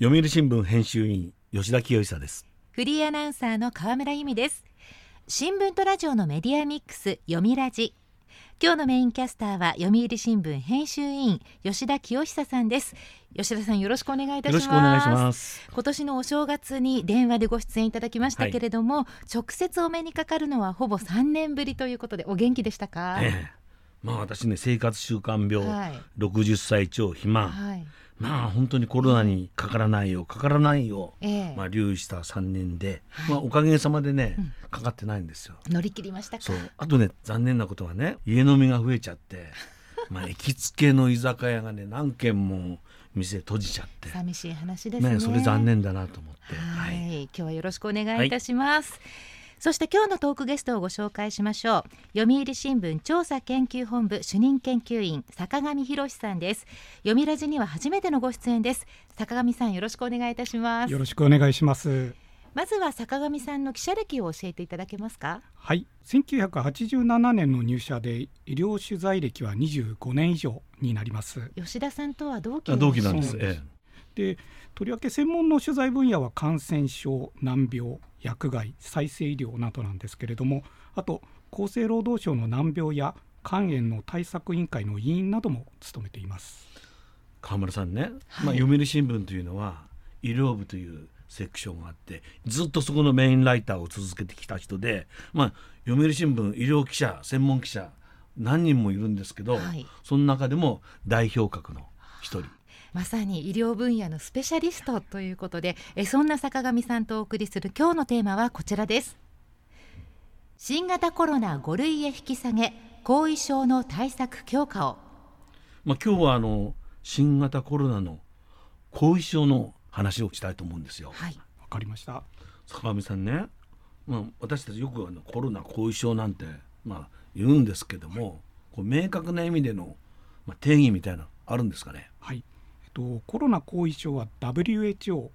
読売新聞編集員吉田清久です。フリーアナウンサーの河村由美です。新聞とラジオのメディアミックス読みラジ。今日のメインキャスターは読売新聞編集員吉田清久さんです。吉田さんよろしくお願いいたします。よろしくお願いします。今年のお正月に電話でご出演いただきましたけれども、はい、直接お目にかかるのはほぼ3年ぶりということでお元気でしたか、ええ、まあ私ね生活習慣病、はい、60歳超肥満、はいまあ本当にコロナにかからないよかからないよ、えー、まあ留意した3年で、はい、まあおかげさまでね、うん、かかってないんですよ。乗り切りましたそう。あとね残念なことはね家飲みが増えちゃって まあ行きつけの居酒屋がね何軒も店閉じちゃって。寂しい話ですね、ね、それ残念だなと思って。はい、今日はよろしくお願いいたします、はいそして今日のトークゲストをご紹介しましょう。読売新聞調査研究本部主任研究員坂上博さんです。読売ラジには初めてのご出演です。坂上さんよろしくお願いいたします。よろしくお願いします。まずは坂上さんの記者歴を教えていただけますか？はい。1987年の入社で医療取材歴は25年以上になります。吉田さんとは同期同期なんです、ええ、でとりわけ専門の取材分野は感染症難病薬害再生医療などなんですけれどもあと厚生労働省の難病や肝炎の対策委員会の委員なども務めています。川村さんね、はい、まあ、読売新聞というのは医療部というセクションがあってずっとそこのメインライターを続けてきた人で、まあ、読売新聞医療記者専門記者何人もいるんですけど、はい、その中でも代表格の一人まさに医療分野のスペシャリストということでえそんな坂上さんとお送りする今日のテーマはこちらです。新型コロナ5類へ引き下げ後遺症の対策強化を。まあ今日はあの新型コロナの後遺症の話をしたいと思うんですよ。はい。わかりました。坂上さんねまあ私たちよくあのコロナ後遺症なんてまあ言うんですけども、こう明確な意味でのまあ定義みたいなあるんですかね？はいとコロナ後遺症は WHO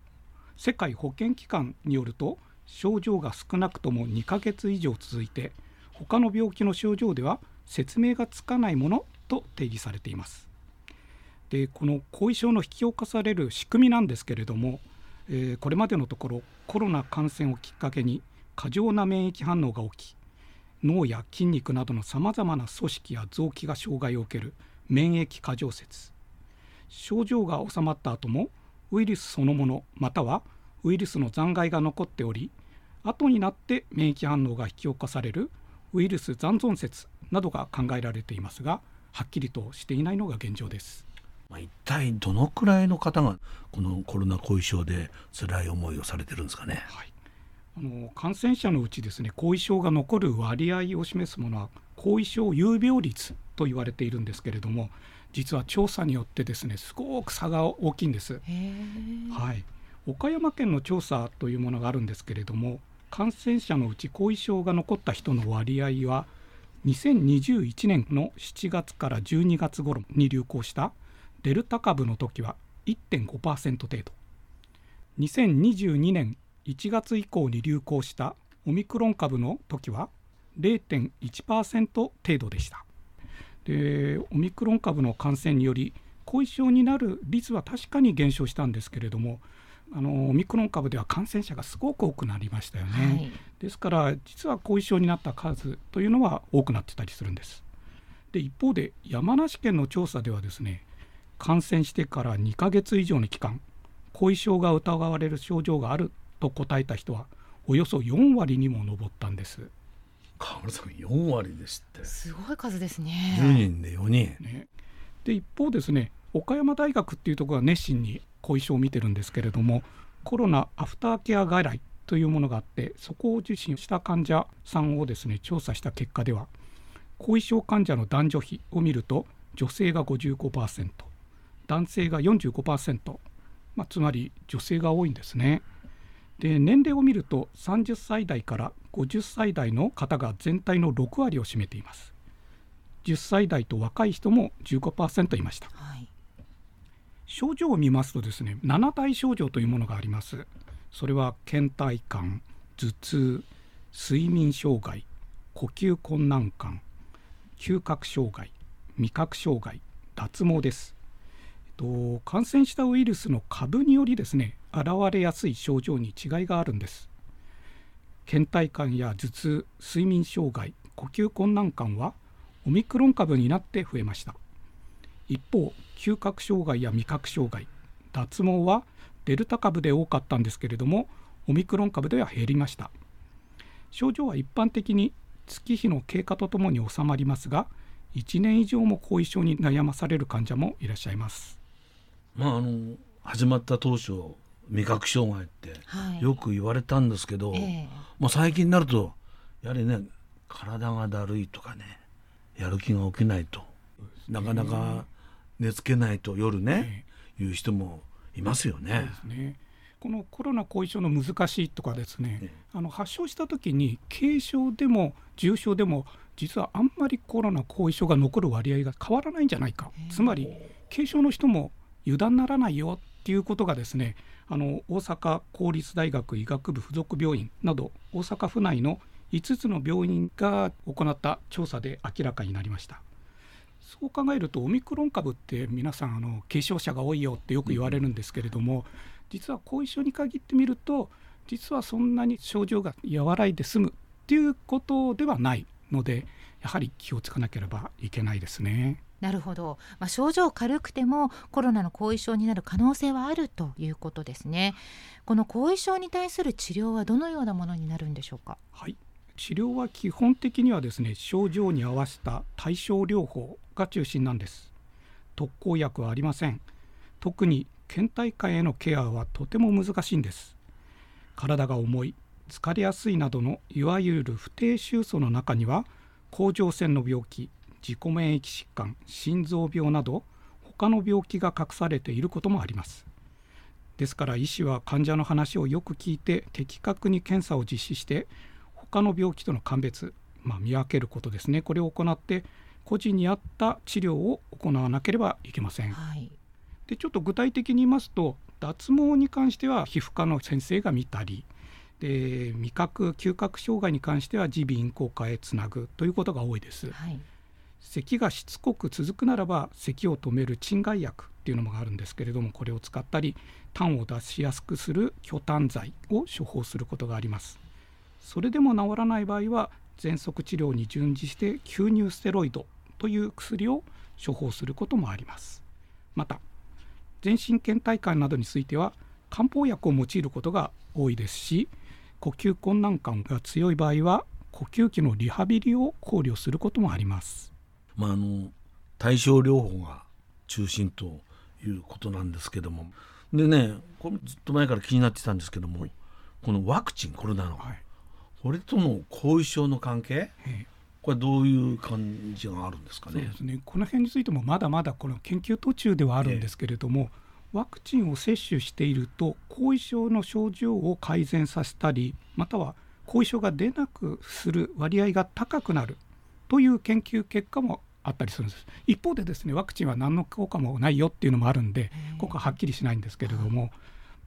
世界保健機関によると症状が少なくとも2ヶ月以上続いて他の病気の症状では説明がつかないものと定義されています。でこの後遺症の引き起こされる仕組みなんですけれども、えー、これまでのところコロナ感染をきっかけに過剰な免疫反応が起き脳や筋肉などのさまざまな組織や臓器が障害を受ける免疫過剰説症状が治まった後もウイルスそのものまたはウイルスの残骸が残っており後になって免疫反応が引き起こされるウイルス残存説などが考えられていますがはっきりとしていないのが現状です。一体どのくらいの方がこのコロナ後遺症で辛い思いをされてるんですかね？はい、あの感染者のうちですね後遺症が残る割合を示すものは後遺症有病率と言われているんですけれども実は調査によってですねすごく差が大きいんです。はい、岡山県の調査というものがあるんですけれども感染者のうち後遺症が残った人の割合は2021年の7月から12月頃に流行したデルタ株の時は1.5%程度。2022年1月以降に流行したオミクロン株の時は0.1%程度でしたでオミクロン株の感染により後遺症になる率は確かに減少したんですけれどもあのオミクロン株では感染者がすごく多くなりましたよね、はい、ですから実は後遺症になった数というのは多くなってたりするんです。で一方で山梨県の調査ではですね感染してから2ヶ月以上の期間後遺症が疑われる症状があると答えた人はおよそ4割にも上ったんです河村さん4割ですって。すごい数ですね。10人で4人、ね、で一方ですね岡山大学っていうところが熱心に後遺症を見てるんですけれどもコロナアフターケア外来というものがあってそこを受診した患者さんをですね調査した結果では後遺症患者の男女比を見ると女性が55%男性が45%、まあ、つまり女性が多いんですね。で年齢を見ると30歳代から50歳代の方が全体の6割を占めています。10歳代と若い人も15%いました、はい、症状を見ますとですね7大症状というものがあります。それは倦怠感頭痛睡眠障害呼吸困難感嗅覚障害味覚障害脱毛です。と感染したウイルスの株によりですね現れやすい症状に違いがあるんです倦怠感や頭痛睡眠障害呼吸困難感はオミクロン株になって増えました。一方嗅覚障害や味覚障害脱毛はデルタ株で多かったんですけれどもオミクロン株では減りました。症状は一般的に月日の経過とともに収まりますが1年以上も後遺症に悩まされる患者もいらっしゃいます。まああの始まった当初味覚障害ってよく言われたんですけど、はいえ。まあ、最近になるとやはりね体がだるいとかねやる気が起きないとなかなか寝つけないと夜ね、えいう人もいますよね。ね。このコロナ後遺症の難しいとかですね、あの発症した時に軽症でも重症でも実はあんまりコロナ後遺症が残る割合が変わらないんじゃないか。つまり軽症の人も油断ならないよっていうことがですねあの大阪公立大学医学部附属病院など大阪府内の5つの病院が行った調査で明らかになりましたそう考えるとオミクロン株って皆さんあの軽症者が多いよってよく言われるんですけれども実は後遺症に限ってみると実はそんなに症状が和らいで済むっていうことではないのでやはり気をつかなければいけないですね。なるほど、まあ、症状軽くてもコロナの後遺症になる可能性はあるということですね。この後遺症に対する治療はどのようなものになるんでしょうか？はい。治療は基本的にはですね症状に合わせた対症療法が中心なんです。特効薬はありません。特に倦怠感へのケアはとても難しいんです。体が重い疲れやすいなどのいわゆる不定収素の中には甲状腺の病気自己免疫疾患心臓病など他の病気が隠されていることもあります。ですから医師は患者の話をよく聞いて的確に検査を実施して他の病気との鑑別、まあ、見分けることですね。これを行って個人に合った治療を行わなければいけません、はい、でちょっと具体的に言いますと脱毛に関しては皮膚科の先生が見たりで味覚嗅覚障害に関しては耳鼻咽喉科へつなぐということが多いです、はい咳がしつこく続くならば咳を止める鎮害薬っていうのもあるんですけれどもこれを使ったり痰を出しやすくする去痰剤を処方することがあります。それでも治らない場合は喘息治療に準じして吸入ステロイドという薬を処方することもあります。また全身倦怠感などについては漢方薬を用いることが多いですし呼吸困難感が強い場合は呼吸器のリハビリを考慮することもあります。まあ、あの対症療法が中心ということなんですけども。でねこれずっと前から気になってたんですけども、はい、このワクチンコロナの、はい、これとの後遺症の関係、これどういう感じがあるんですかね？そうですね。この辺についてもまだまだこの研究途中ではあるんですけれども、ワクチンを接種していると後遺症の症状を改善させたりまたは後遺症が出なくする割合が高くなるという研究結果もあったりするんです。一方でですねワクチンは何の効果もないよっていうのもあるんで効果はっきりしないんですけれども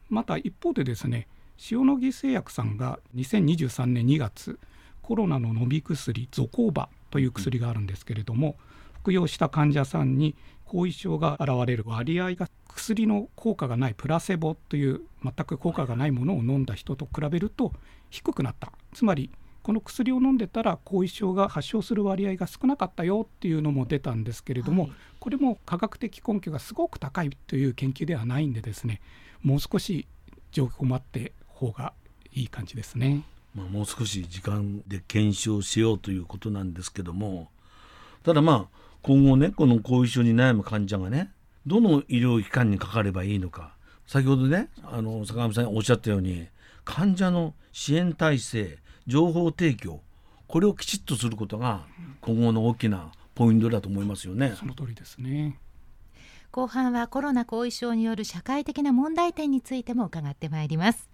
また一方でですね塩野義製薬さんが2023年2月コロナの飲み薬ゾコーバという薬があるんですけれども、服用した患者さんに後遺症が現れる割合が薬の効果がないプラセボという全く効果がないものを飲んだ人と比べると低くなった。つまりこの薬を飲んでたら後遺症が発症する割合が少なかったよっていうのも出たんですけれども、はい、これも科学的根拠がすごく高いという研究ではないんでですねもう少し状況を待って方がいい感じですね。まあ、もう少し時間で検証しようということなんですけどもただまあ今後ねこの後遺症に悩む患者がねどの医療機関にかかればいいのか先ほどねあの坂上さんおっしゃったように患者の支援体制情報提供これをきちっとすることが今後の大きなポイントだと思いますよね。その通りですね。後半はコロナ後遺症による社会的な問題点についても伺ってまいります。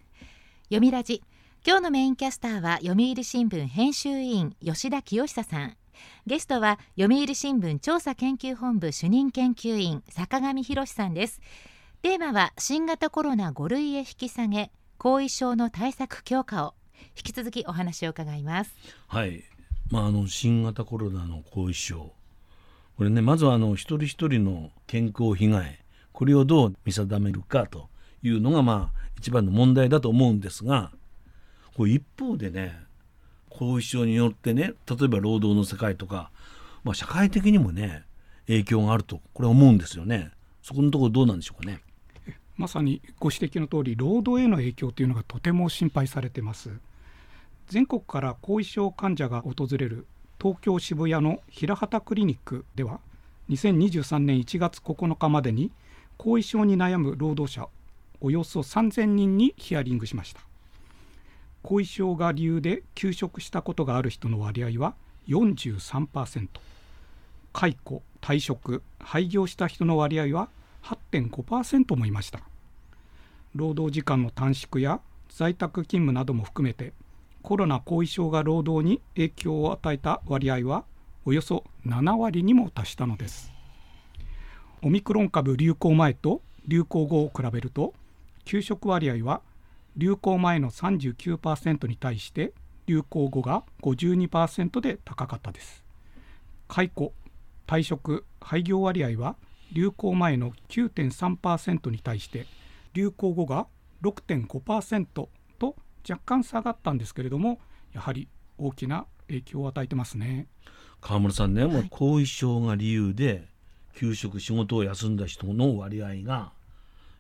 読みラジ。今日のメインキャスターは読売新聞編集委員吉田清久さん。ゲストは読売新聞調査研究本部主任研究員坂上博さんです。テーマは新型コロナ5類へ引き下げ後遺症の対策強化を引き続きお話を伺います。はい。まああの新型コロナの後遺症。これねまずはあの一人一人の健康被害。これをどう見定めるかというのがまあ一番の問題だと思うんですがこれ一方でね後遺症によってね例えば労働の世界とか、まあ、社会的にもね影響があるとこれ思うんですよね。そこのところどうなんでしょうかね。まさにご指摘の通り労働への影響というのがとても心配されてます全国から後遺症患者が訪れる東京渋谷の平畑クリニックでは2023年1月9日までに後遺症に悩む労働者およそ3000人にヒアリングしました。後遺症が理由で休職したことがある人の割合は43%解雇退職廃業した人の割合は8.5%もいました。労働時間の短縮や在宅勤務なども含めてコロナ後遺症が労働に影響を与えた割合はおよそ7割にも達したのです。オミクロン株流行前と流行後を比べると休職割合は流行前の39%に対して流行後が52%で高かったです。解雇退職廃業割合は流行前の9.3%に対して流行後が6.5%若干下がったんですけれどもやはり大きな影響を与えてますね。川村さんね、もう後遺症が理由で休職仕事を休んだ人の割合が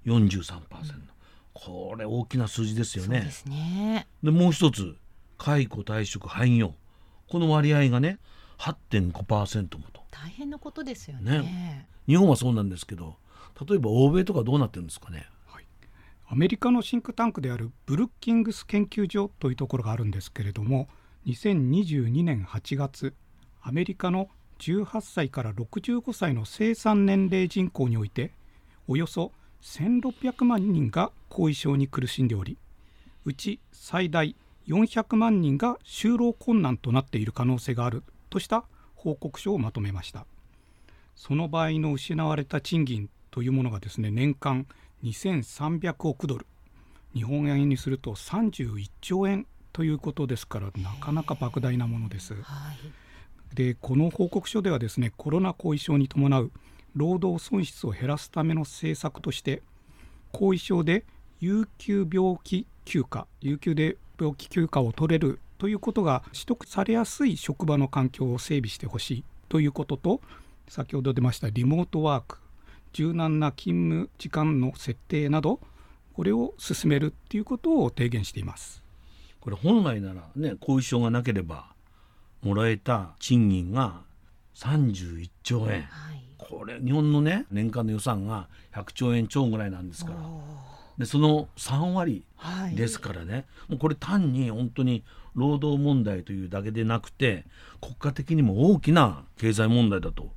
43%、うん、これ大きな数字ですよね。で、ね、もう一つ解雇退職廃業。この割合がね8.5%もと。大変なことですよね、ね、日本はそうなんですけど例えば欧米とかどうなってるんですかね、はい、アメリカのシンクタンクであるブルッキングス研究所というところがあるんですけれども2022年8月アメリカの18歳から65歳の生産年齢人口においておよそ1600万人が後遺症に苦しんでおりうち最大400万人が就労困難となっている可能性があるとした報告書をまとめました。その場合の失われた賃金というものがですね年間2300億ドル。日本円にすると31兆円ということですからなかなか莫大なものです。はい、でこの報告書ではですねコロナ後遺症に伴う労働損失を減らすための政策として後遺症で有給病気休暇有給で病気休暇を取れるということが取得されやすい職場の環境を整備してほしいということと先ほど出ましたリモートワーク柔軟な勤務時間の設定などこれを進めるっていうことを提言しています。これ本来ならね後遺症がなければもらえた賃金が31兆円、はい、これ日本のね年間の予算が100兆円超ぐらいなんですから。でその3割ですからね、はい、もうこれ単に本当に労働問題というだけでなくて国家的にも大きな経済問題だと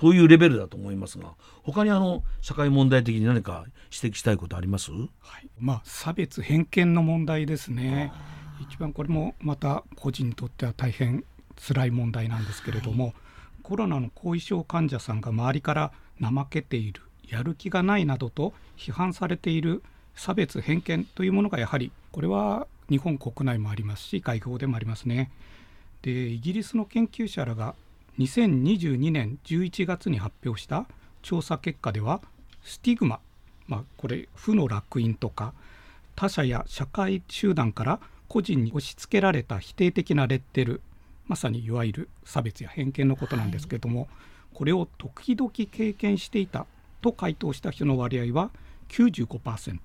そういうレベルだと思いますが他にあの社会問題的に何か指摘したいことあります、はい、まあ、差別偏見の問題ですね。一番これもまた個人にとっては大変辛い問題なんですけれども、はい、コロナの後遺症患者さんが周りから怠けているやる気がないなどと批判されている差別偏見というものがやはりこれは日本国内もありますし外交でもありますね。でイギリスの研究者らが2022年11月に発表した調査結果ではスティグマ、まあ、これ負の烙印とか他者や社会集団から個人に押し付けられた否定的なレッテルまさにいわゆる差別や偏見のことなんですけれども、はい、これを時々経験していたと回答した人の割合は95%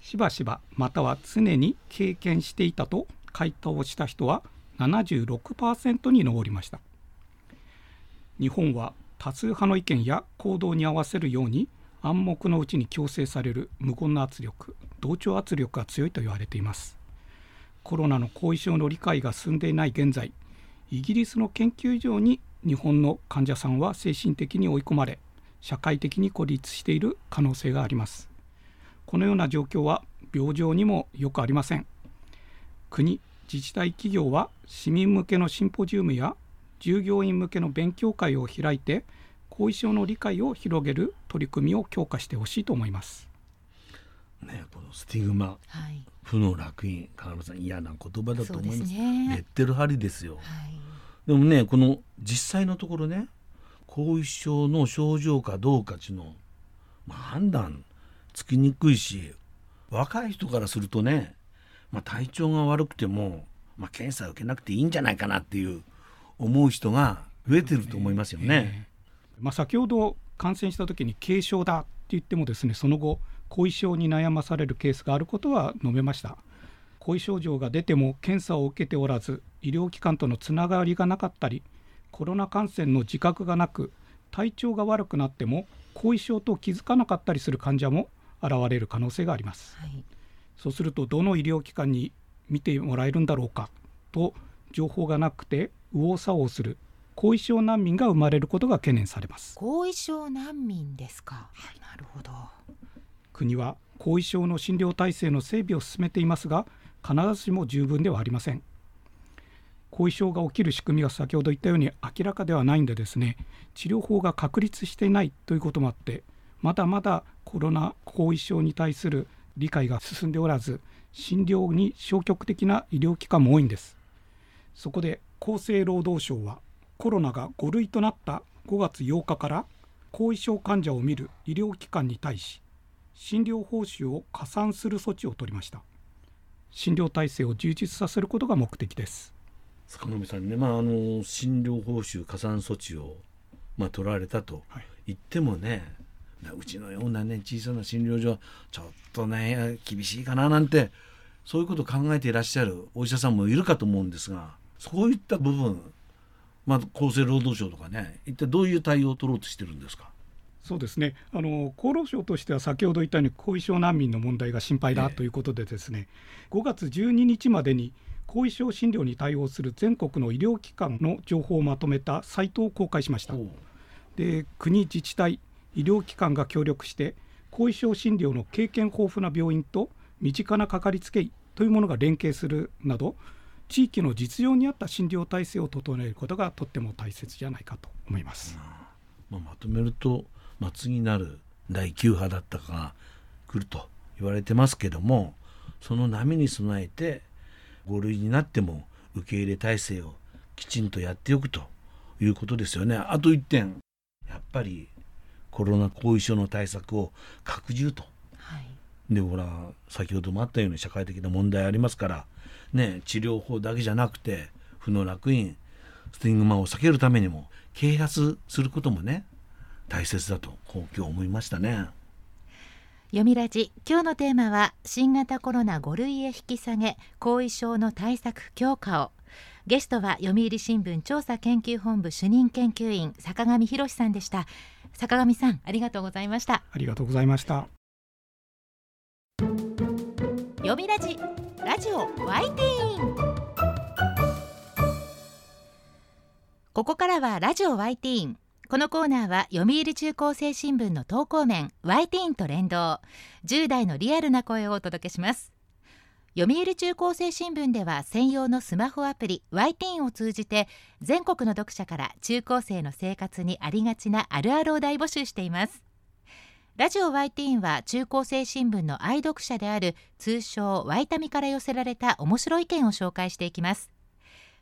しばしばまたは常に経験していたと回答した人は76%に上りました日本は多数派の意見や行動に合わせるように暗黙のうちに強制される無言の圧力同調圧力が強いと言われています。コロナの後遺症の理解が進んでいない現在イギリスの研究所に日本の患者さんは精神的に追い込まれ社会的に孤立している可能性があります。このような状況は病状にもよくありません。国自治体企業は市民向けのシンポジウムや従業員向けの勉強会を開いて後遺症の理解を広げる取り組みを強化してほしいと思います。ね、このスティグマ、はい、負の烙印川村さん嫌な言葉だと思います。ね、レッテル貼りですよ、はい、でもねこの実際のところね後遺症の症状かどうかちのまあ、判断つきにくいし若い人からするとね、まあ、体調が悪くても、まあ、検査を受けなくていいんじゃないかなっていう思う人が増えてると思いますよね。えー、まあ、先ほど感染した時に軽症だって言ってもですねその後後遺症に悩まされるケースがあることは述べました。後遺症状が出ても検査を受けておらず医療機関とのつながりがなかったりコロナ感染の自覚がなく体調が悪くなっても後遺症と気づかなかったりする患者も現れる可能性があります、はい、そうするとどの医療機関に見てもらえるんだろうかと情報がなくて右往左往する後遺症難民が生まれることが懸念されます。後遺症難民ですか、はい、なるほど。国は後遺症の診療体制の整備を進めていますが必ずしも十分ではありません。後遺症が起きる仕組みが先ほど言ったように明らかではないんでですね治療法が確立していないということもあってまだまだコロナ後遺症に対する理解が進んでおらず診療に消極的な医療機関も多いんですそこで厚生労働省はコロナが5類となった5月8日から後遺症患者を見る医療機関に対し診療報酬を加算する措置を取りました。診療体制を充実させることが目的です。坂上さんね、まあ、あの診療報酬加算措置を、まあ、取られたと言ってもね、はい、うちのようなね小さな診療所ちょっとね厳しいかななんてそういうことを考えていらっしゃるお医者さんもいるかと思うんですがそういった部分、まあ、厚生労働省とかね一体どういう対応を取ろうとしてるんですか？そうですね。あの厚労省としては先ほど言ったように後遺症難民の問題が心配だということでですね、え5月12日までに後遺症診療に対応する全国の医療機関の情報をまとめたサイトを公開しました。で国自治体医療機関が協力して後遺症診療の経験豊富な病院と身近なかかりつけ医というものが連携するなど地域の実情に合った診療体制を整えることがとっても大切じゃないかと思います。まあ、まとめると、まあ、次なる第9波だったかが来ると言われてますけどもその波に備えて5類になっても受け入れ体制をきちんとやっておくということですよね。あと1点やっぱりコロナ後遺症の対策を拡充と。はい、でほら先ほどもあったように社会的な問題ありますからね治療法だけじゃなくて負の楽園スティングマを避けるためにも啓発することもね大切だと今日思いましたね。読みラジ。今日のテーマは新型コロナ5類へ引き下げ後遺症の対策強化を。ゲストは読売新聞調査研究本部主任研究員坂上博さんでした。坂上さんありがとうございました。ありがとうございました。読みラジラジオワイティーン。ここからはラジオワイティーン。このコーナーは読売中高生新聞の投稿面 y ティーンと連動。10代のリアルな声をお届けします。読売中高生新聞では専用のスマホアプリ y ティーンを通じて全国の読者から中高生の生活にありがちなあるあるを大募集しています。ラジオ y ティーンは中高生新聞の愛読者である通称ワイタミから寄せられた面白い意見を紹介していきます。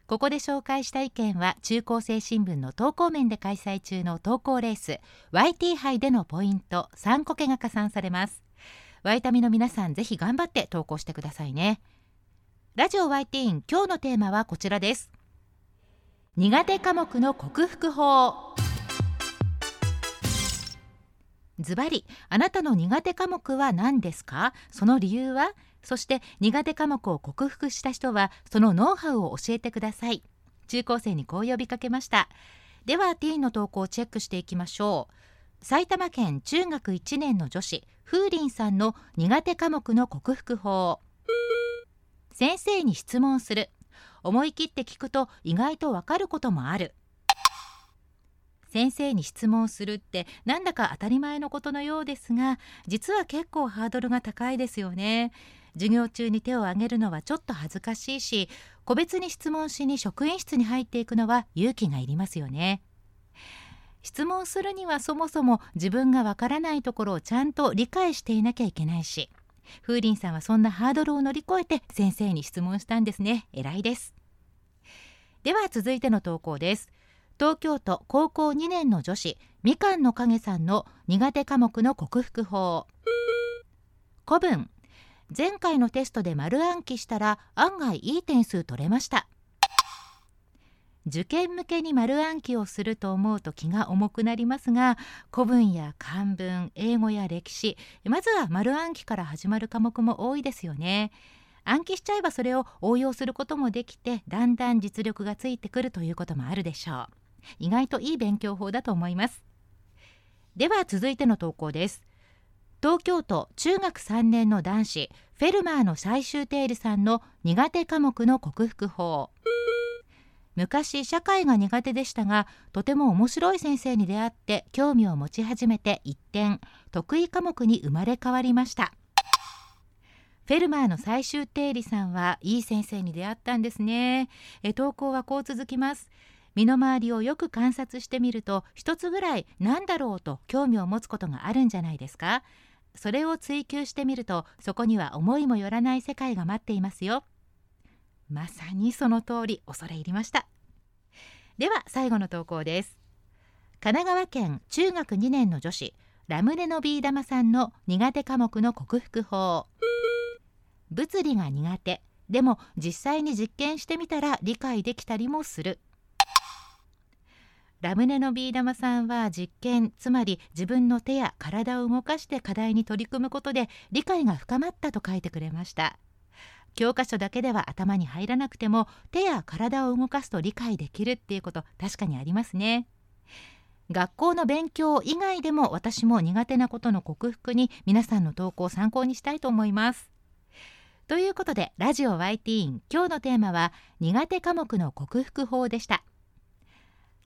ここで紹介した意見は中高生新聞の投稿面で開催中の投稿レース YT 杯でのポイント3個けが加算されます。ワイタミの皆さんぜひ頑張って投稿してくださいね。ラジオ YT 今日のテーマはこちらです。苦手科目の克服法。ズバリあなたの苦手科目は何ですか？その理由は？そして苦手科目を克服した人はそのノウハウを教えてください。中高生にこう呼びかけました。ではティーンの投稿をチェックしていきましょう。埼玉県中学1年の女子風鈴さんの苦手科目の克服法。先生に質問する。思い切って聞くと意外とわかることもある。先生に質問するってなんだか当たり前のことのようですが実は結構ハードルが高いですよね。授業中に手を挙げるのはちょっと恥ずかしいし個別に質問しに職員室に入っていくのは勇気がいりますよね。質問するにはそもそも自分がわからないところをちゃんと理解していなきゃいけないし風鈴さんはそんなハードルを乗り越えて先生に質問したんですね。偉いです。では続いての投稿です。東京都高校2年の女子みかんの影さんの苦手科目の克服法。古文。前回のテストで丸暗記したら案外いい点数取れました。受験向けに丸暗記をすると思うと気が重くなりますが古文や漢文英語や歴史まずは丸暗記から始まる科目も多いですよね。暗記しちゃえばそれを応用することもできてだんだん実力がついてくるということもあるでしょう。意外といい勉強法だと思います。では続いての投稿です。東京都中学3年の男子フェルマーの最終定理さんの苦手科目の克服法。昔社会が苦手でしたがとても面白い先生に出会って興味を持ち始めて一転得意科目に生まれ変わりました。フェルマーの最終定理さんはいい先生に出会ったんですね。え投稿はこう続きます。身の回りをよく観察してみると一つぐらい何だろうと興味を持つことがあるんじゃないですか？それを追求してみるとそこには思いもよらない世界が待っていますよ。まさにその通り恐れ入りました。では最後の投稿です。神奈川県中学2年の女子ラムネのビー玉さんの苦手科目の克服法。物理が苦手でも実際に実験してみたら理解できたりもする。ラムネのビー玉さんは実験つまり自分の手や体を動かして課題に取り組むことで理解が深まったと書いてくれました。教科書だけでは頭に入らなくても手や体を動かすと理解できるっていうこと確かにありますね。学校の勉強以外でも私も苦手なことの克服に皆さんの投稿を参考にしたいと思います。ということでラジオ YT 今日のテーマは苦手科目の克服法でした。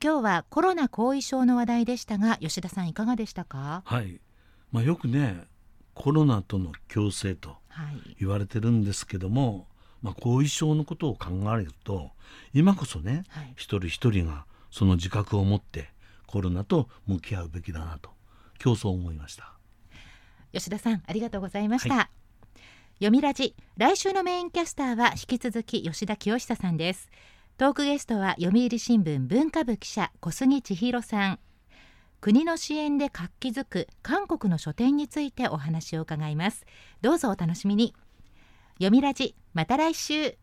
今日はコロナ後遺症の話題でしたが吉田さんいかがでしたか？はい、まあ、よくねコロナとの共生とはい。言われてるんですけども、まあ、後遺症のことを考えると今こそねはい。一人一人がその自覚を持ってコロナと向き合うべきだなと今日そう思いました。吉田さんありがとうございました、は読みラジ来週のメインキャスターは引き続き吉田清久さんですトークゲストは読売新聞文化部記者小杉千尋さん。国の支援で活気づく韓国の書店についてお話を伺います。どうぞお楽しみに。読みラジまた来週。